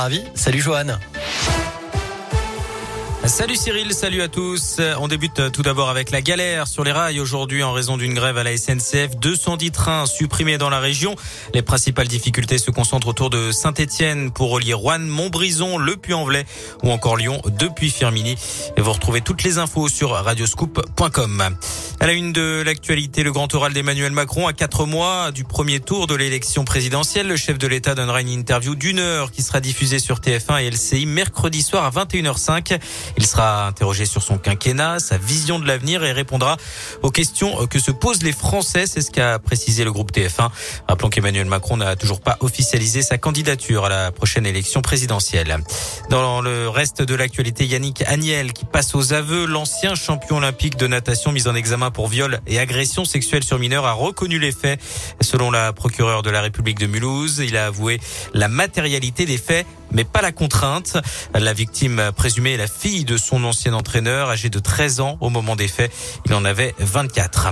Ravi. Salut Johan. Salut Cyril, salut à tous. On débute tout d'abord avec la galère sur les rails aujourd'hui en raison d'une grève à la SNCF. 210 trains supprimés dans la région. Les principales difficultés se concentrent autour de Saint-Etienne pour relier Rouen, Montbrison, Le Puy-en-Velay ou encore Lyon depuis Firmini. Et vous retrouvez toutes les infos sur radioscoop.com. À la une de l'actualité, le grand oral d'Emmanuel Macron à quatre mois du premier tour de l'élection présidentielle. Le chef de l'État donnera une interview d'une heure qui sera diffusée sur TF1 et LCI mercredi soir à 21h05. Il sera interrogé sur son quinquennat, sa vision de l'avenir et répondra aux questions que se posent les Français. C'est ce qu'a précisé le groupe TF1. Rappelons qu'Emmanuel Macron n'a toujours pas officialisé sa candidature à la prochaine élection présidentielle. Dans le reste de l'actualité, Yannick Agnel qui passe aux aveux, l'ancien champion olympique de natation mis en examen pour viol et agression sexuelle sur mineur a reconnu les faits. Selon la procureure de la République de Mulhouse, il a avoué la matérialité des faits mais pas la contrainte. La victime présumée est la fille de son ancien entraîneur, âgé de 13 ans au moment des faits. Il en avait 24.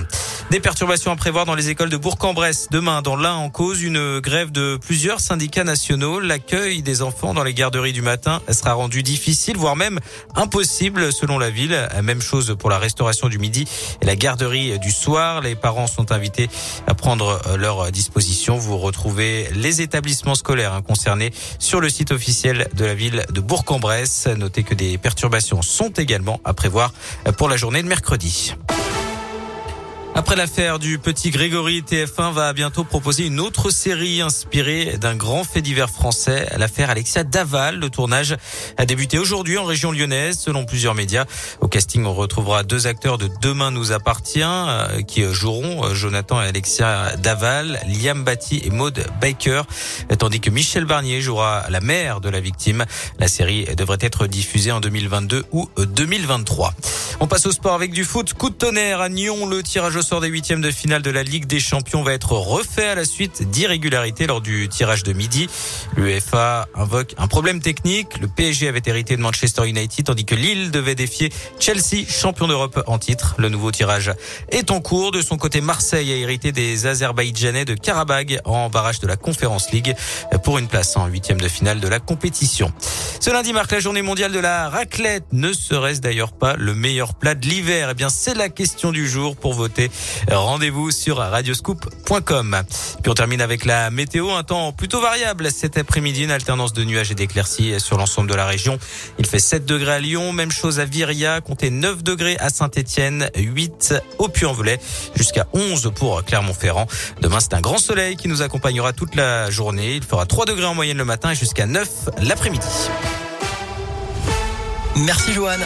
Des perturbations à prévoir dans les écoles de Bourg-en-Bresse. Demain, dans l'un en cause, une grève de plusieurs syndicats nationaux. L'accueil des enfants dans les garderies du matin sera rendu difficile, voire même impossible selon la ville. Même chose pour la restauration du midi et la garderie du soir. Les parents sont invités à prendre leur disposition. Vous retrouvez les établissements scolaires hein, concernés sur le site officiel de la ville de Bourg-en-Bresse. Notez que des perturbations sont également à prévoir pour la journée de mercredi. Après l'affaire du petit Grégory, TF1 va bientôt proposer une autre série inspirée d'un grand fait divers français, l'affaire Alexia Daval. Le tournage a débuté aujourd'hui en région lyonnaise, selon plusieurs médias. Au casting, on retrouvera deux acteurs de Demain nous appartient, euh, qui joueront euh, Jonathan et Alexia Daval, Liam Batty et Maud Baker, tandis que Michel Barnier jouera la mère de la victime. La série devrait être diffusée en 2022 ou 2023. On passe au sport avec du foot. Coup de tonnerre à Nyon. Le tirage au sort des huitièmes de finale de la Ligue des Champions va être refait à la suite d'irrégularités lors du tirage de midi. L'UEFA invoque un problème technique. Le PSG avait hérité de Manchester United tandis que Lille devait défier Chelsea, champion d'Europe en titre. Le nouveau tirage est en cours. De son côté, Marseille a hérité des Azerbaïdjanais de Karabag en barrage de la Conference League pour une place en huitième de finale de la compétition. Ce lundi marque la journée mondiale de la raclette. Ne serait-ce d'ailleurs pas le meilleur plat de l'hiver? Eh bien, c'est la question du jour pour voter. Rendez-vous sur radioscoop.com. Puis on termine avec la météo, un temps plutôt variable cet après-midi, une alternance de nuages et d'éclaircies sur l'ensemble de la région. Il fait 7 degrés à Lyon, même chose à Viria, comptez 9 degrés à Saint-Étienne, 8 au Puy-en-Velay, jusqu'à 11 pour Clermont-Ferrand. Demain, c'est un grand soleil qui nous accompagnera toute la journée. Il fera 3 degrés en moyenne le matin et jusqu'à 9 l'après-midi. Merci Joanne.